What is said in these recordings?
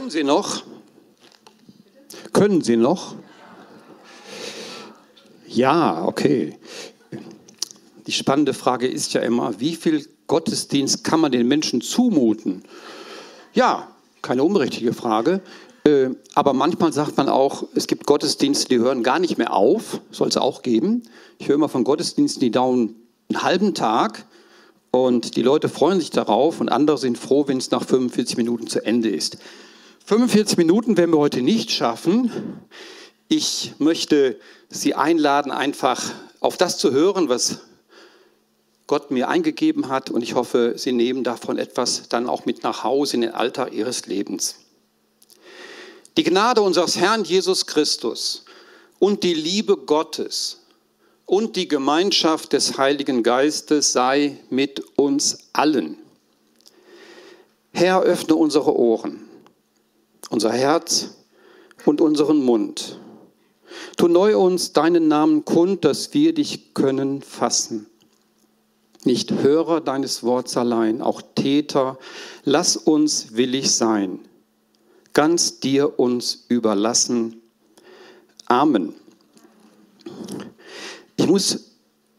Können Sie noch? Können Sie noch? Ja, okay. Die spannende Frage ist ja immer, wie viel Gottesdienst kann man den Menschen zumuten? Ja, keine unrichtige Frage. Äh, aber manchmal sagt man auch, es gibt Gottesdienste, die hören gar nicht mehr auf, soll es auch geben. Ich höre immer von Gottesdiensten, die dauern einen halben Tag und die Leute freuen sich darauf und andere sind froh, wenn es nach 45 Minuten zu Ende ist. 45 Minuten werden wir heute nicht schaffen. Ich möchte Sie einladen, einfach auf das zu hören, was Gott mir eingegeben hat und ich hoffe, Sie nehmen davon etwas dann auch mit nach Hause in den Alltag Ihres Lebens. Die Gnade unseres Herrn Jesus Christus und die Liebe Gottes und die Gemeinschaft des Heiligen Geistes sei mit uns allen. Herr, öffne unsere Ohren, unser Herz und unseren Mund. Tu neu uns deinen Namen kund, dass wir dich können fassen. Nicht Hörer deines Worts allein, auch Täter, lass uns willig sein, ganz dir uns überlassen. Amen. Ich muss,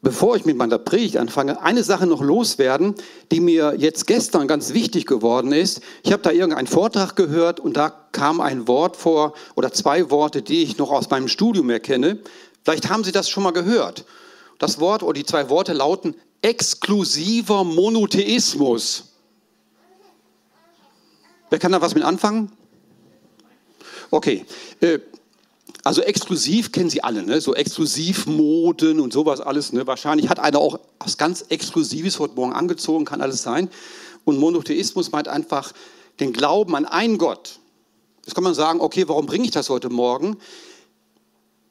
bevor ich mit meiner Predigt anfange, eine Sache noch loswerden, die mir jetzt gestern ganz wichtig geworden ist. Ich habe da irgendeinen Vortrag gehört und da kam ein Wort vor oder zwei Worte, die ich noch aus meinem Studium erkenne. Vielleicht haben Sie das schon mal gehört. Das Wort oder die zwei Worte lauten exklusiver Monotheismus. Wer kann da was mit anfangen? Okay, äh, also exklusiv kennen Sie alle, ne? so Exklusivmoden und sowas alles. Ne? Wahrscheinlich hat einer auch was ganz Exklusives heute Morgen angezogen, kann alles sein. Und Monotheismus meint einfach den Glauben an einen Gott. Jetzt kann man sagen, okay, warum bringe ich das heute Morgen?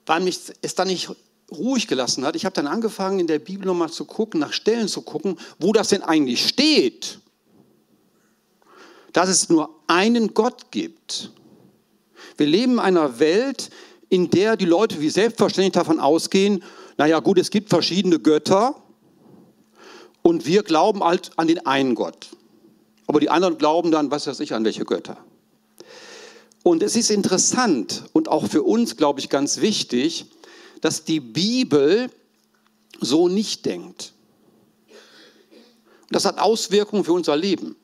Weil mich es dann nicht ruhig gelassen hat. Ich habe dann angefangen, in der Bibel nochmal zu gucken, nach Stellen zu gucken, wo das denn eigentlich steht. Dass es nur einen Gott gibt. Wir leben in einer Welt, in der die Leute wie selbstverständlich davon ausgehen, naja gut, es gibt verschiedene Götter und wir glauben halt an den einen Gott. Aber die anderen glauben dann, was weiß ich, an welche Götter. Und es ist interessant und auch für uns, glaube ich, ganz wichtig, dass die Bibel so nicht denkt. Das hat Auswirkungen für unser Leben.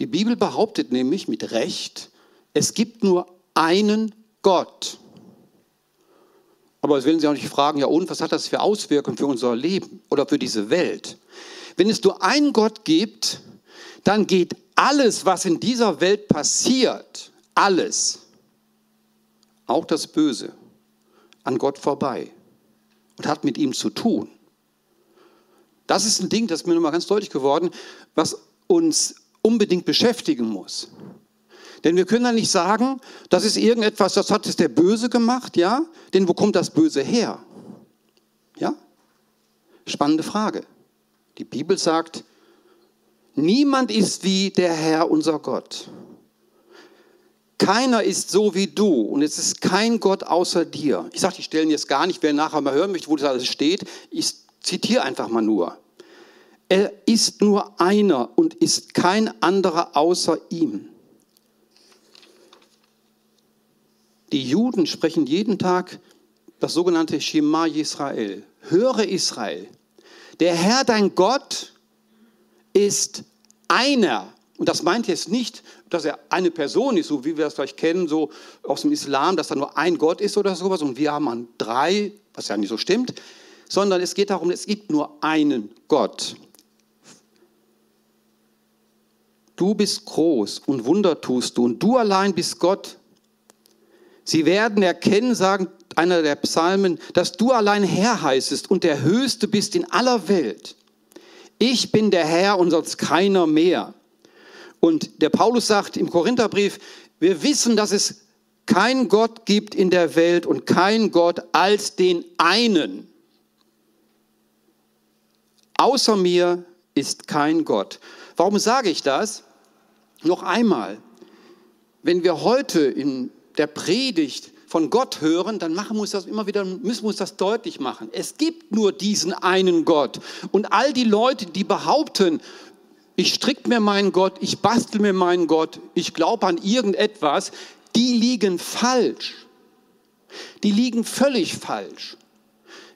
Die Bibel behauptet nämlich mit Recht, es gibt nur einen Gott. Aber jetzt werden Sie auch nicht fragen, ja und, was hat das für Auswirkungen für unser Leben oder für diese Welt? Wenn es nur einen Gott gibt, dann geht alles, was in dieser Welt passiert, alles, auch das Böse, an Gott vorbei und hat mit ihm zu tun. Das ist ein Ding, das ist mir nochmal ganz deutlich geworden, was uns unbedingt beschäftigen muss. Denn wir können ja nicht sagen, das ist irgendetwas, das hat es der Böse gemacht, ja? Denn wo kommt das Böse her? Ja? Spannende Frage. Die Bibel sagt, niemand ist wie der Herr unser Gott. Keiner ist so wie du und es ist kein Gott außer dir. Ich sage die Stellen jetzt gar nicht, wer nachher mal hören möchte, wo das alles steht. Ich zitiere einfach mal nur. Er ist nur einer und ist kein anderer außer ihm. Die Juden sprechen jeden Tag das sogenannte Shema Israel. Höre Israel. Der Herr, dein Gott, ist einer. Und das meint jetzt nicht, dass er eine Person ist, so wie wir das vielleicht kennen, so aus dem Islam, dass da nur ein Gott ist oder sowas und wir haben an drei, was ja nicht so stimmt, sondern es geht darum, es gibt nur einen Gott. Du bist groß und Wunder tust du und du allein bist Gott, Sie werden erkennen, sagen einer der Psalmen, dass du allein Herr heißest und der Höchste bist in aller Welt. Ich bin der Herr und sonst keiner mehr. Und der Paulus sagt im Korintherbrief, wir wissen, dass es keinen Gott gibt in der Welt und keinen Gott als den einen. Außer mir ist kein Gott. Warum sage ich das? Noch einmal, wenn wir heute in der Predigt von Gott hören, dann machen wir uns das immer wieder, müssen wir uns das deutlich machen. Es gibt nur diesen einen Gott. Und all die Leute, die behaupten, ich stricke mir meinen Gott, ich bastel mir meinen Gott, ich glaube an irgendetwas, die liegen falsch. Die liegen völlig falsch.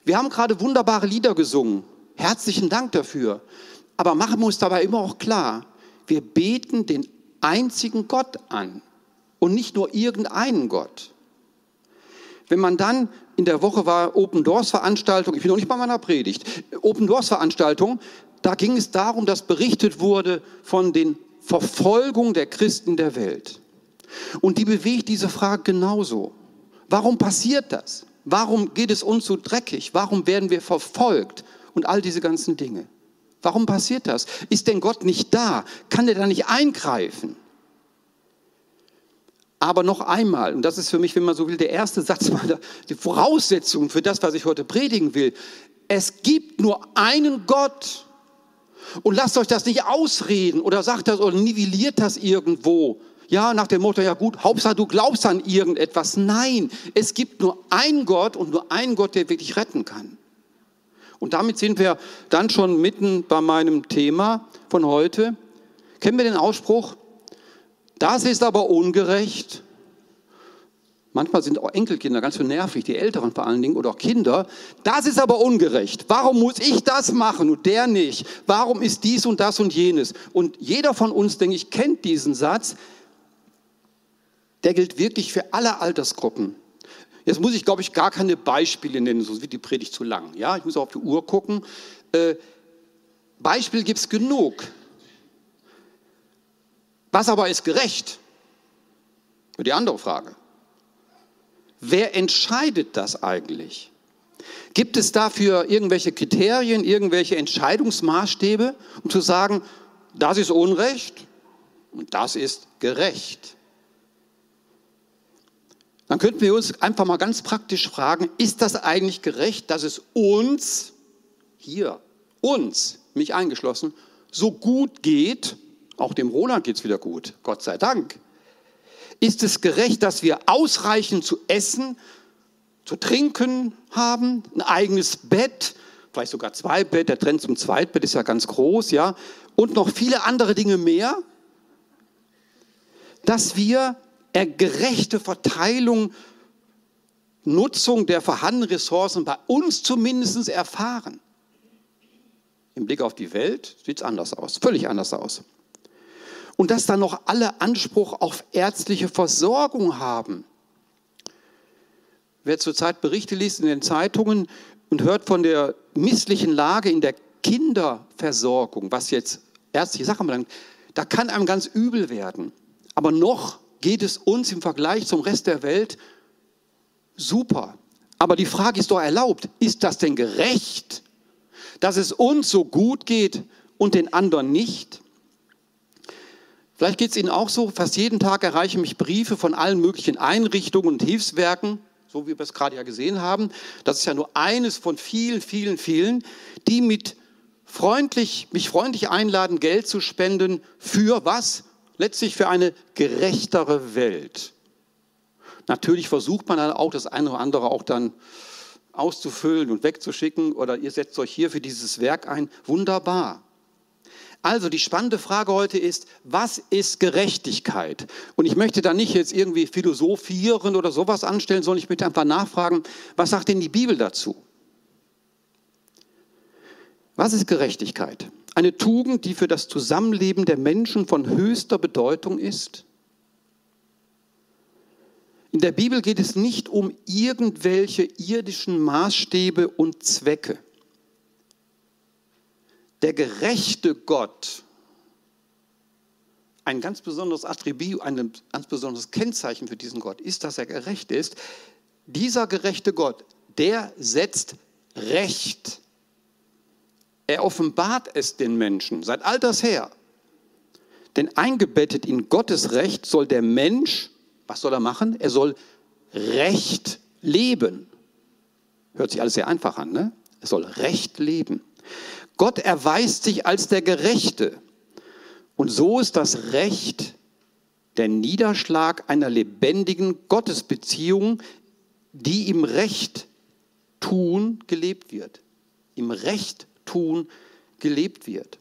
Wir haben gerade wunderbare Lieder gesungen. Herzlichen Dank dafür. Aber machen wir uns dabei immer auch klar, wir beten den einzigen Gott an und nicht nur irgendeinen Gott. Wenn man dann in der Woche war Open Doors Veranstaltung, ich bin noch nicht bei meiner Predigt, Open Doors Veranstaltung, da ging es darum, dass berichtet wurde von den Verfolgungen der Christen der Welt. Und die bewegt diese Frage genauso. Warum passiert das? Warum geht es uns so dreckig? Warum werden wir verfolgt? Und all diese ganzen Dinge. Warum passiert das? Ist denn Gott nicht da? Kann er da nicht eingreifen? Aber noch einmal, und das ist für mich, wenn man so will, der erste Satz die Voraussetzung für das, was ich heute predigen will. Es gibt nur einen Gott. Und lasst euch das nicht ausreden oder sagt das oder nivelliert das irgendwo. Ja, nach dem Motto, ja gut, Hauptsache du glaubst an irgendetwas. Nein, es gibt nur einen Gott und nur einen Gott, der wirklich retten kann. Und damit sind wir dann schon mitten bei meinem Thema von heute. Kennen wir den Ausspruch? Das ist aber ungerecht. Manchmal sind auch Enkelkinder ganz so nervig, die Älteren vor allen Dingen oder auch Kinder. Das ist aber ungerecht. Warum muss ich das machen und der nicht? Warum ist dies und das und jenes? Und jeder von uns, denke ich, kennt diesen Satz. Der gilt wirklich für alle Altersgruppen. Jetzt muss ich, glaube ich, gar keine Beispiele nennen, sonst wird die Predigt zu lang. Ja, ich muss auf die Uhr gucken. Äh, Beispiel gibt es genug. Was aber ist gerecht? Die andere Frage. Wer entscheidet das eigentlich? Gibt es dafür irgendwelche Kriterien, irgendwelche Entscheidungsmaßstäbe, um zu sagen, das ist Unrecht und das ist gerecht? Dann könnten wir uns einfach mal ganz praktisch fragen, ist das eigentlich gerecht, dass es uns, hier, uns, mich eingeschlossen, so gut geht, auch dem Roland geht es wieder gut, Gott sei Dank, ist es gerecht, dass wir ausreichend zu essen, zu trinken haben, ein eigenes Bett, vielleicht sogar zwei Bett, der Trend zum Zweitbett ist ja ganz groß, ja, und noch viele andere Dinge mehr, dass wir gerechte Verteilung, Nutzung der vorhandenen Ressourcen bei uns zumindest erfahren. Im Blick auf die Welt sieht es anders aus, völlig anders aus und dass dann noch alle Anspruch auf ärztliche Versorgung haben. Wer zurzeit Berichte liest in den Zeitungen und hört von der misslichen Lage in der Kinderversorgung, was jetzt ärztliche Sachen belangt, da kann einem ganz übel werden. Aber noch geht es uns im Vergleich zum Rest der Welt super. Aber die Frage ist doch erlaubt, ist das denn gerecht, dass es uns so gut geht und den anderen nicht? Vielleicht geht es Ihnen auch so, fast jeden Tag erreichen mich Briefe von allen möglichen Einrichtungen und Hilfswerken, so wie wir es gerade ja gesehen haben. Das ist ja nur eines von vielen, vielen, vielen, die mit freundlich, mich freundlich einladen, Geld zu spenden für was? Letztlich für eine gerechtere Welt. Natürlich versucht man dann auch das eine oder andere auch dann auszufüllen und wegzuschicken oder ihr setzt euch hier für dieses Werk ein. Wunderbar. Also die spannende Frage heute ist, was ist Gerechtigkeit? Und ich möchte da nicht jetzt irgendwie philosophieren oder sowas anstellen, sondern ich möchte einfach nachfragen, was sagt denn die Bibel dazu? Was ist Gerechtigkeit? Eine Tugend, die für das Zusammenleben der Menschen von höchster Bedeutung ist? In der Bibel geht es nicht um irgendwelche irdischen Maßstäbe und Zwecke der gerechte Gott ein ganz besonderes Attribut, ein ganz besonderes Kennzeichen für diesen Gott ist, dass er gerecht ist. Dieser gerechte Gott, der setzt Recht. Er offenbart es den Menschen seit alters her. Denn eingebettet in Gottes Recht soll der Mensch, was soll er machen? Er soll Recht leben. Hört sich alles sehr einfach an, ne? Er soll Recht leben. Gott erweist sich als der Gerechte. Und so ist das Recht der Niederschlag einer lebendigen Gottesbeziehung, die im Recht tun gelebt wird. Im Recht tun gelebt wird.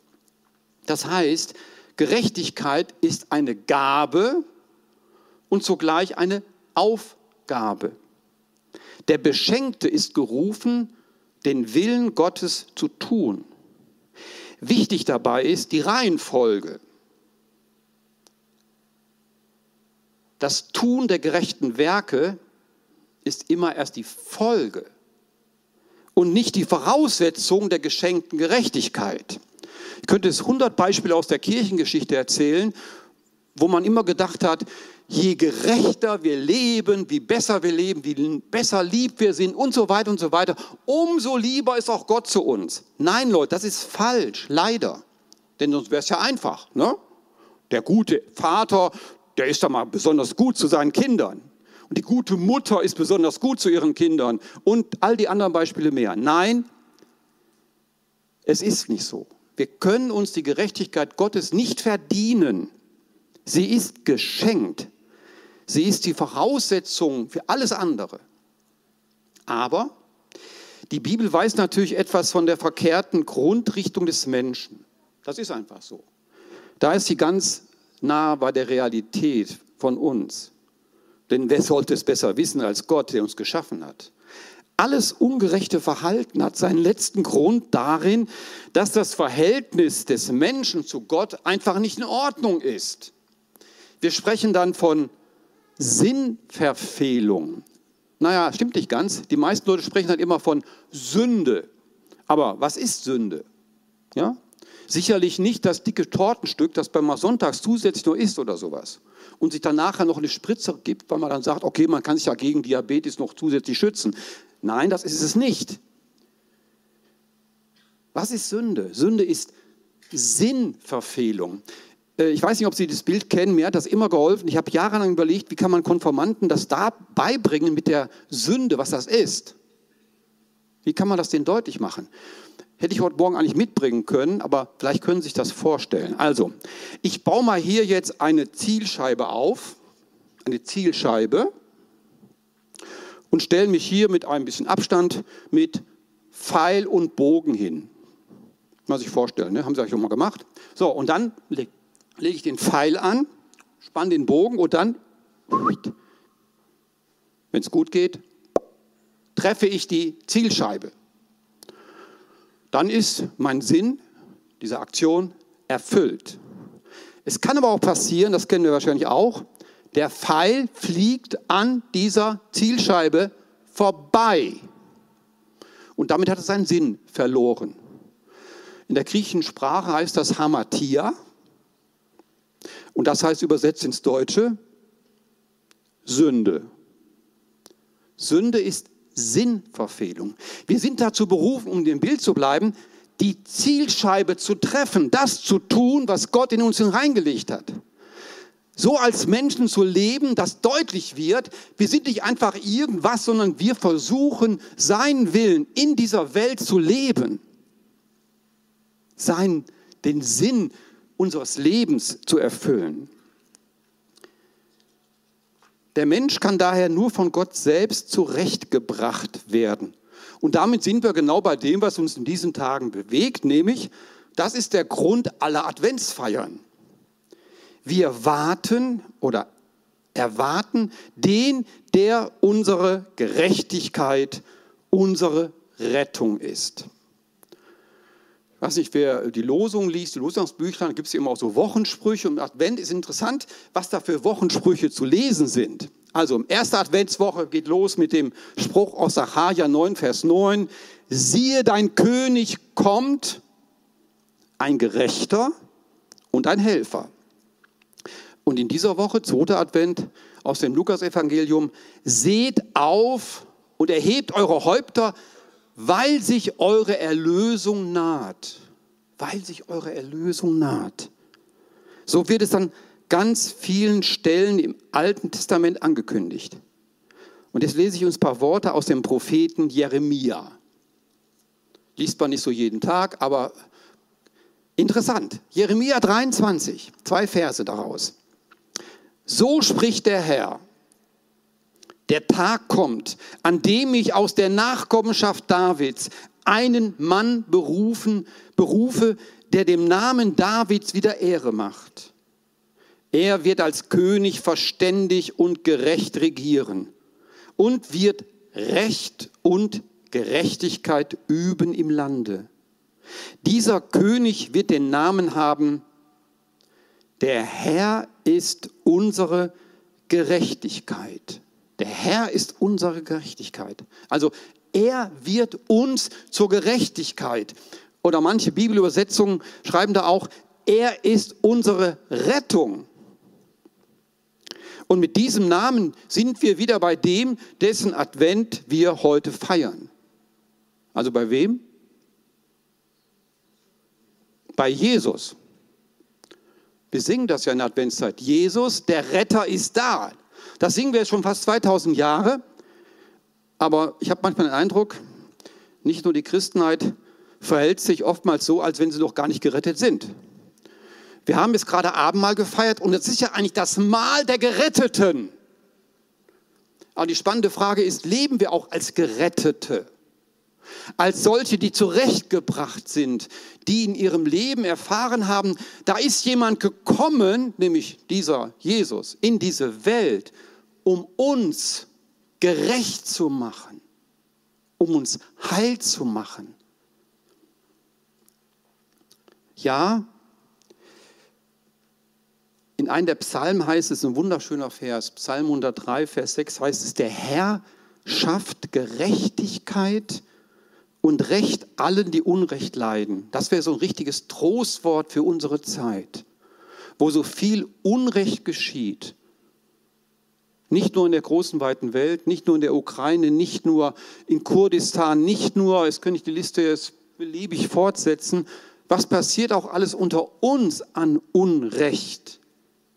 Das heißt, Gerechtigkeit ist eine Gabe und zugleich eine Aufgabe. Der Beschenkte ist gerufen, den Willen Gottes zu tun. Wichtig dabei ist die Reihenfolge. Das Tun der gerechten Werke ist immer erst die Folge und nicht die Voraussetzung der geschenkten Gerechtigkeit. Ich könnte es 100 Beispiele aus der Kirchengeschichte erzählen, wo man immer gedacht hat, je gerechter wir leben, wie besser wir leben, wie besser lieb wir sind und so weiter und so weiter, umso lieber ist auch Gott zu uns. Nein, Leute, das ist falsch, leider. Denn sonst wäre es ja einfach. Ne? Der gute Vater, der ist da mal besonders gut zu seinen Kindern. Und die gute Mutter ist besonders gut zu ihren Kindern. Und all die anderen Beispiele mehr. Nein, es ist nicht so. Wir können uns die Gerechtigkeit Gottes nicht verdienen. Sie ist geschenkt. Sie ist die Voraussetzung für alles andere. Aber die Bibel weiß natürlich etwas von der verkehrten Grundrichtung des Menschen. Das ist einfach so. Da ist sie ganz nah bei der Realität von uns. Denn wer sollte es besser wissen als Gott, der uns geschaffen hat? Alles ungerechte Verhalten hat seinen letzten Grund darin, dass das Verhältnis des Menschen zu Gott einfach nicht in Ordnung ist. Wir sprechen dann von Sinnverfehlung. Naja, stimmt nicht ganz. Die meisten Leute sprechen dann immer von Sünde. Aber was ist Sünde? Ja? Sicherlich nicht das dicke Tortenstück, das beim Sonntags zusätzlich nur isst oder sowas. Und sich dann nachher noch eine Spritze gibt, weil man dann sagt, okay, man kann sich ja gegen Diabetes noch zusätzlich schützen. Nein, das ist es nicht. Was ist Sünde? Sünde ist Sinnverfehlung. Äh, ich weiß nicht, ob Sie das Bild kennen, mir hat das immer geholfen. Ich habe jahrelang überlegt, wie kann man Konformanten das da beibringen mit der Sünde, was das ist. Wie kann man das denen deutlich machen? Hätte ich heute Morgen eigentlich mitbringen können, aber vielleicht können Sie sich das vorstellen. Also, ich baue mal hier jetzt eine Zielscheibe auf, eine Zielscheibe, und stelle mich hier mit ein bisschen Abstand mit Pfeil und Bogen hin. Mal sich vorstellen, ne? haben Sie euch schon mal gemacht. So, und dann lege leg ich den Pfeil an, spanne den Bogen und dann, wenn es gut geht, treffe ich die Zielscheibe dann ist mein Sinn dieser Aktion erfüllt. Es kann aber auch passieren, das kennen wir wahrscheinlich auch, der Pfeil fliegt an dieser Zielscheibe vorbei. Und damit hat es seinen Sinn verloren. In der griechischen Sprache heißt das Hamatia. Und das heißt übersetzt ins Deutsche Sünde. Sünde ist Sinnverfehlung. Wir sind dazu berufen, um dem Bild zu bleiben, die Zielscheibe zu treffen, das zu tun, was Gott in uns hineingelegt hat. So als Menschen zu leben, dass deutlich wird, wir sind nicht einfach irgendwas, sondern wir versuchen, seinen Willen in dieser Welt zu leben. Sein, den Sinn unseres Lebens zu erfüllen. Der Mensch kann daher nur von Gott selbst zurechtgebracht werden. Und damit sind wir genau bei dem, was uns in diesen Tagen bewegt, nämlich, das ist der Grund aller Adventsfeiern. Wir warten oder erwarten den, der unsere Gerechtigkeit, unsere Rettung ist. Ich weiß nicht, wer die Losung liest, die Losungsbücher, da gibt es immer auch so Wochensprüche. Und Advent ist interessant, was da für Wochensprüche zu lesen sind. Also, erste Adventswoche geht los mit dem Spruch aus Sacharja 9, Vers 9. Siehe, dein König kommt, ein Gerechter und ein Helfer. Und in dieser Woche, zweiter Advent aus dem Lukasevangelium, seht auf und erhebt eure Häupter, weil sich eure Erlösung naht. Weil sich eure Erlösung naht. So wird es an ganz vielen Stellen im Alten Testament angekündigt. Und jetzt lese ich uns ein paar Worte aus dem Propheten Jeremia. Liest man nicht so jeden Tag, aber interessant. Jeremia 23, zwei Verse daraus. So spricht der Herr. Der Tag kommt, an dem ich aus der Nachkommenschaft Davids einen Mann berufen, berufe, der dem Namen Davids wieder Ehre macht. Er wird als König verständig und gerecht regieren und wird Recht und Gerechtigkeit üben im Lande. Dieser König wird den Namen haben, der Herr ist unsere Gerechtigkeit. Der Herr ist unsere Gerechtigkeit. Also er wird uns zur Gerechtigkeit. Oder manche Bibelübersetzungen schreiben da auch, er ist unsere Rettung. Und mit diesem Namen sind wir wieder bei dem, dessen Advent wir heute feiern. Also bei wem? Bei Jesus. Wir singen das ja in der Adventszeit. Jesus, der Retter ist da. Das singen wir schon fast 2000 Jahre. Aber ich habe manchmal den Eindruck, nicht nur die Christenheit verhält sich oftmals so, als wenn sie noch gar nicht gerettet sind. Wir haben jetzt gerade Abendmahl gefeiert und es ist ja eigentlich das Mahl der Geretteten. Aber die spannende Frage ist, leben wir auch als Gerettete? Als solche, die zurechtgebracht sind, die in ihrem Leben erfahren haben, da ist jemand gekommen, nämlich dieser Jesus, in diese Welt, um uns gerecht zu machen, um uns heil zu machen. Ja, in einem der Psalmen heißt es, ein wunderschöner Vers, Psalm 103, Vers 6 heißt es, der Herr schafft Gerechtigkeit und Recht allen, die Unrecht leiden. Das wäre so ein richtiges Trostwort für unsere Zeit, wo so viel Unrecht geschieht. Nicht nur in der großen, weiten Welt, nicht nur in der Ukraine, nicht nur in Kurdistan, nicht nur, jetzt könnte ich die Liste jetzt beliebig fortsetzen, was passiert auch alles unter uns an Unrecht.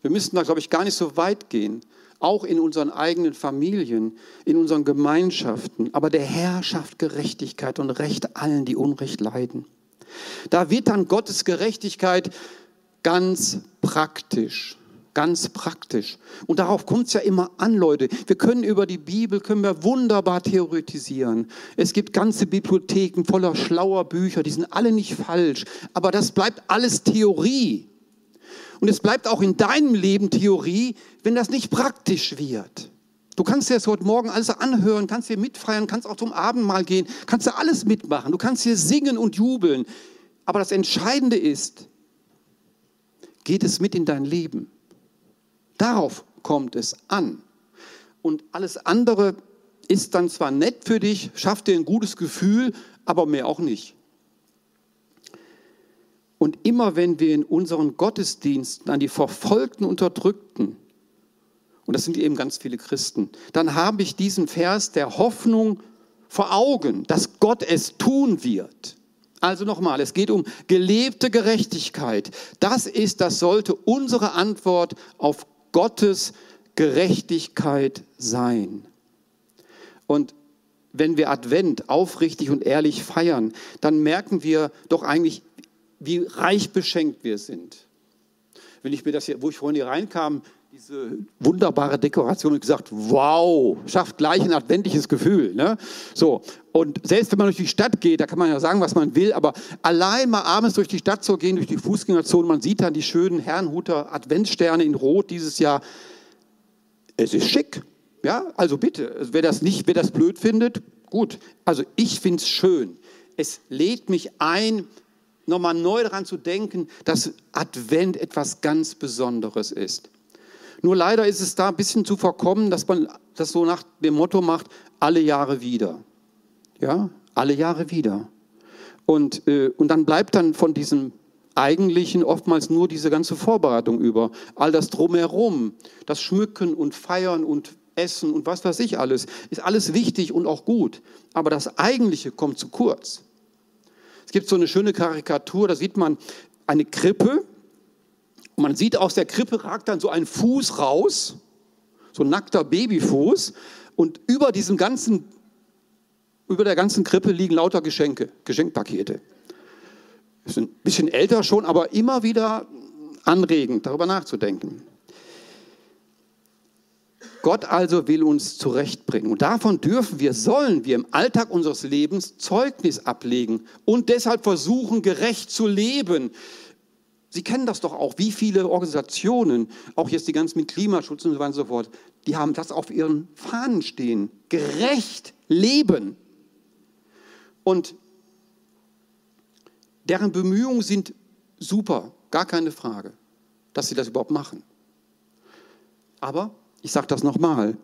Wir müssen da, glaube ich, gar nicht so weit gehen, auch in unseren eigenen Familien, in unseren Gemeinschaften. Aber der Herr schafft Gerechtigkeit und Recht allen, die Unrecht leiden. Da wird dann Gottes Gerechtigkeit ganz praktisch. Ganz praktisch. Und darauf kommt es ja immer an, Leute. Wir können über die Bibel, können wir wunderbar theoretisieren. Es gibt ganze Bibliotheken voller schlauer Bücher, die sind alle nicht falsch. Aber das bleibt alles Theorie. Und es bleibt auch in deinem Leben Theorie, wenn das nicht praktisch wird. Du kannst dir das heute Morgen alles anhören, kannst dir mitfeiern, kannst auch zum Abendmahl gehen, kannst dir alles mitmachen. Du kannst hier singen und jubeln. Aber das Entscheidende ist, geht es mit in dein Leben? Darauf kommt es an. Und alles andere ist dann zwar nett für dich, schafft dir ein gutes Gefühl, aber mehr auch nicht. Und immer wenn wir in unseren Gottesdiensten an die Verfolgten, Unterdrückten, und das sind eben ganz viele Christen, dann habe ich diesen Vers der Hoffnung vor Augen, dass Gott es tun wird. Also nochmal, es geht um gelebte Gerechtigkeit. Das ist, das sollte unsere Antwort auf Gottes Gerechtigkeit sein. Und wenn wir Advent aufrichtig und ehrlich feiern, dann merken wir doch eigentlich, wie reich beschenkt wir sind. Wenn ich mir das hier, wo ich vorhin hier reinkam, diese wunderbare Dekoration und gesagt, wow, schafft gleich ein adventliches Gefühl. Ne? So, und selbst wenn man durch die Stadt geht, da kann man ja sagen, was man will, aber allein mal abends durch die Stadt zu gehen, durch die Fußgängerzone, man sieht dann die schönen Herrnhuter Adventssterne in Rot dieses Jahr. Es ist schick. Ja, also bitte, wer das nicht, wer das blöd findet, gut. Also ich finde es schön. Es lädt mich ein, nochmal neu daran zu denken, dass Advent etwas ganz Besonderes ist. Nur leider ist es da ein bisschen zu verkommen, dass man das so nach dem Motto macht, alle Jahre wieder. Ja, alle Jahre wieder. Und, äh, und dann bleibt dann von diesem eigentlichen oftmals nur diese ganze Vorbereitung über. All das drumherum, das Schmücken und Feiern und Essen und was weiß ich alles, ist alles wichtig und auch gut. Aber das Eigentliche kommt zu kurz. Es gibt so eine schöne Karikatur, da sieht man eine Krippe und man sieht aus der Krippe ragt dann so ein Fuß raus, so ein nackter Babyfuß und über diesem ganzen, über der ganzen Krippe liegen lauter Geschenke, Geschenkpakete. Ist ein bisschen älter schon, aber immer wieder anregend, darüber nachzudenken. Gott also will uns zurechtbringen. Und davon dürfen wir, sollen wir im Alltag unseres Lebens Zeugnis ablegen und deshalb versuchen, gerecht zu leben. Sie kennen das doch auch, wie viele Organisationen, auch jetzt die ganzen mit Klimaschutz und so weiter und so fort, die haben das auf ihren Fahnen stehen. Gerecht leben. Und deren Bemühungen sind super, gar keine Frage, dass sie das überhaupt machen. Aber ich sage das nochmal,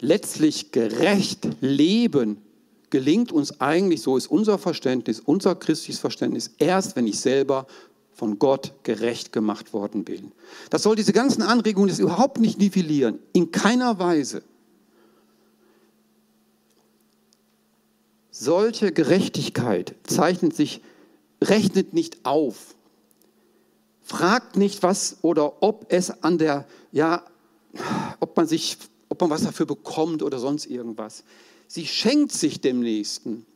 letztlich gerecht leben gelingt uns eigentlich, so ist unser Verständnis, unser christliches Verständnis, erst wenn ich selber von Gott gerecht gemacht worden bin. Das soll diese ganzen Anregungen das überhaupt nicht nivellieren, in keiner Weise. Solche Gerechtigkeit zeichnet sich, rechnet nicht auf, fragt nicht, was oder ob es an der, ja, ob man sich, ob man was dafür bekommt oder sonst irgendwas. Sie schenkt sich dem Nächsten.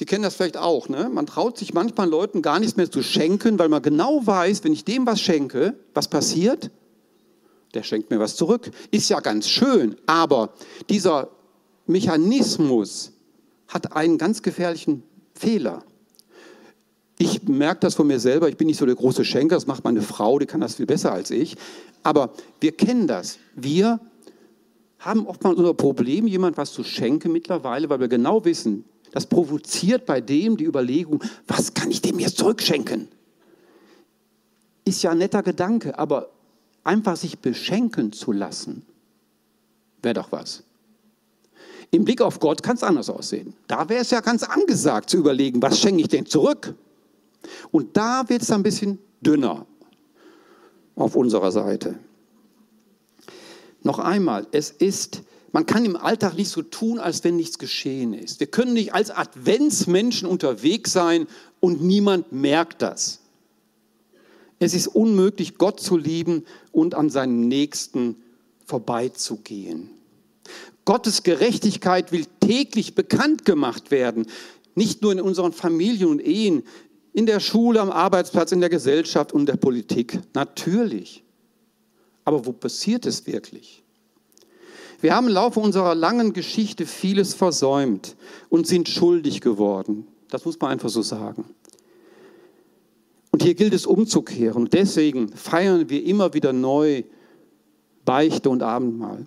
Sie kennen das vielleicht auch, ne? Man traut sich manchmal Leuten gar nichts mehr zu schenken, weil man genau weiß, wenn ich dem was schenke, was passiert? Der schenkt mir was zurück. Ist ja ganz schön, aber dieser Mechanismus hat einen ganz gefährlichen Fehler. Ich merke das von mir selber, ich bin nicht so der große Schenker, das macht meine Frau, die kann das viel besser als ich. Aber wir kennen das. Wir haben oftmals unser Problem, jemand was zu schenken mittlerweile, weil wir genau wissen, das provoziert bei dem die Überlegung, was kann ich dem jetzt zurückschenken? Ist ja ein netter Gedanke, aber einfach sich beschenken zu lassen, wäre doch was. Im Blick auf Gott kann es anders aussehen. Da wäre es ja ganz angesagt zu überlegen, was schenke ich denn zurück? Und da wird es ein bisschen dünner auf unserer Seite. Noch einmal, es ist, man kann im Alltag nicht so tun, als wenn nichts geschehen ist. Wir können nicht als Adventsmenschen unterwegs sein und niemand merkt das. Es ist unmöglich, Gott zu lieben und an seinen Nächsten vorbeizugehen. Gottes Gerechtigkeit will täglich bekannt gemacht werden, nicht nur in unseren Familien und Ehen, in der Schule, am Arbeitsplatz, in der Gesellschaft und der Politik. Natürlich. Aber wo passiert es wirklich? Wir haben im Laufe unserer langen Geschichte vieles versäumt und sind schuldig geworden. Das muss man einfach so sagen. Und hier gilt es umzukehren. Deswegen feiern wir immer wieder neu Beichte und Abendmahl.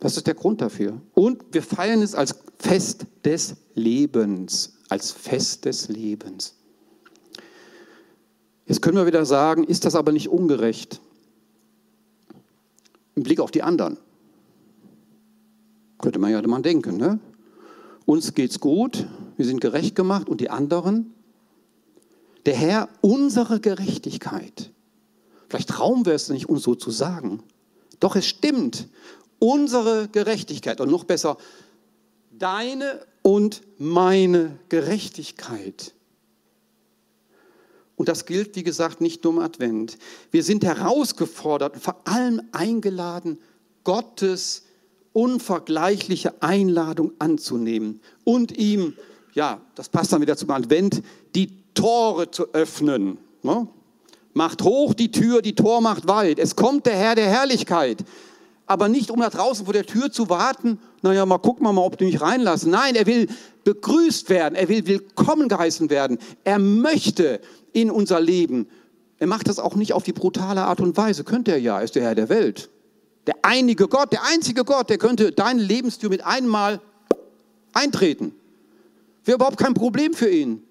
Das ist der Grund dafür. Und wir feiern es als Fest des Lebens, als Fest des Lebens. Jetzt können wir wieder sagen, ist das aber nicht ungerecht? Im Blick auf die anderen. Könnte man ja mal denken. Ne? Uns geht's gut, wir sind gerecht gemacht und die anderen? Der Herr, unsere Gerechtigkeit. Vielleicht trauen wir es nicht, uns so zu sagen. Doch es stimmt. Unsere Gerechtigkeit. Und noch besser, deine und meine Gerechtigkeit. Und das gilt, wie gesagt, nicht nur im Advent. Wir sind herausgefordert und vor allem eingeladen, Gottes unvergleichliche Einladung anzunehmen und ihm, ja, das passt dann wieder zum Advent, die Tore zu öffnen. Ne? Macht hoch die Tür, die Tor macht weit. Es kommt der Herr der Herrlichkeit. Aber nicht, um da draußen vor der Tür zu warten, naja, mal gucken wir mal, ob die mich reinlassen. Nein, er will begrüßt werden, er will willkommen geheißen werden. Er möchte, in unser Leben. Er macht das auch nicht auf die brutale Art und Weise. Könnte er ja, er ist der Herr der Welt. Der einige Gott, der einzige Gott, der könnte deine Lebenstür mit einmal eintreten. Wäre überhaupt kein Problem für ihn.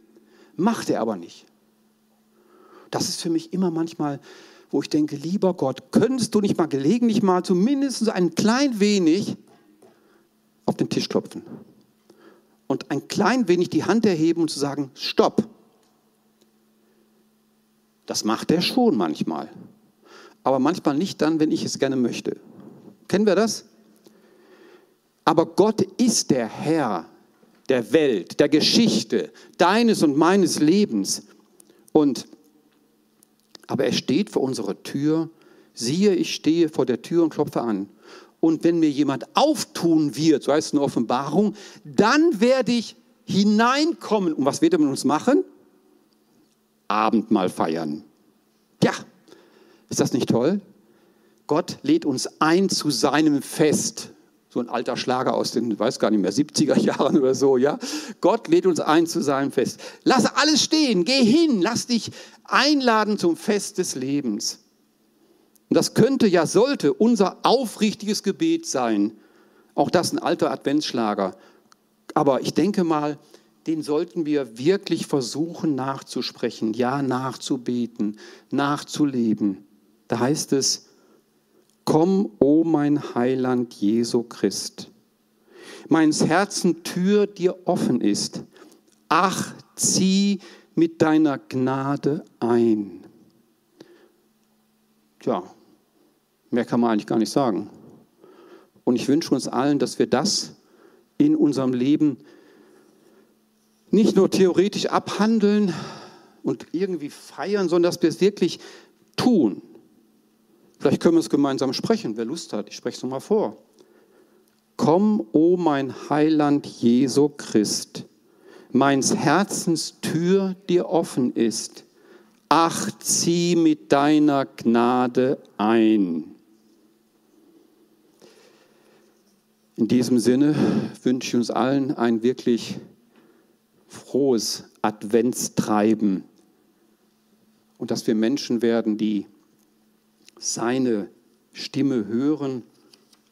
Macht er aber nicht. Das ist für mich immer manchmal, wo ich denke, lieber Gott, könntest du nicht mal gelegentlich mal zumindest ein klein wenig auf den Tisch klopfen und ein klein wenig die Hand erheben und zu sagen, stopp, das macht er schon manchmal. Aber manchmal nicht dann, wenn ich es gerne möchte. Kennen wir das? Aber Gott ist der Herr der Welt, der Geschichte, deines und meines Lebens. Und aber er steht vor unserer Tür. Siehe, ich stehe vor der Tür und klopfe an. Und wenn mir jemand auftun wird, so heißt es in der Offenbarung, dann werde ich hineinkommen. Und was wird er mit uns machen? Abendmahl feiern. Ja, ist das nicht toll? Gott lädt uns ein zu seinem Fest. So ein alter Schlager aus den, weiß gar nicht mehr, 70er Jahren oder so, ja. Gott lädt uns ein zu seinem Fest. Lass alles stehen, geh hin, lass dich einladen zum Fest des Lebens. Und das könnte ja, sollte unser aufrichtiges Gebet sein. Auch das ein alter Adventsschlager. Aber ich denke mal, den sollten wir wirklich versuchen nachzusprechen, ja, nachzubeten, nachzuleben. Da heißt es, komm, o mein Heiland Jesu Christ. Meines Herzen Tür dir offen ist. Ach, zieh mit deiner Gnade ein. Tja, mehr kann man eigentlich gar nicht sagen. Und ich wünsche uns allen, dass wir das in unserem Leben nicht nur theoretisch abhandeln und irgendwie feiern, sondern dass wir es wirklich tun. Vielleicht können wir es gemeinsam sprechen, wer Lust hat. Ich spreche es nochmal vor. Komm, o oh mein Heiland Jesu Christ, meins Herzens Tür dir offen ist. Ach, zieh mit deiner Gnade ein. In diesem Sinne wünsche ich uns allen ein wirklich frohes Adventstreiben und dass wir Menschen werden, die seine Stimme hören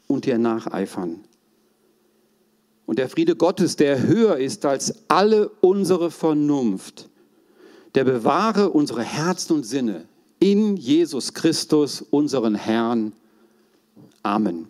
und ihr nacheifern. Und der Friede Gottes, der höher ist als alle unsere Vernunft, der bewahre unsere Herzen und Sinne in Jesus Christus, unseren Herrn. Amen.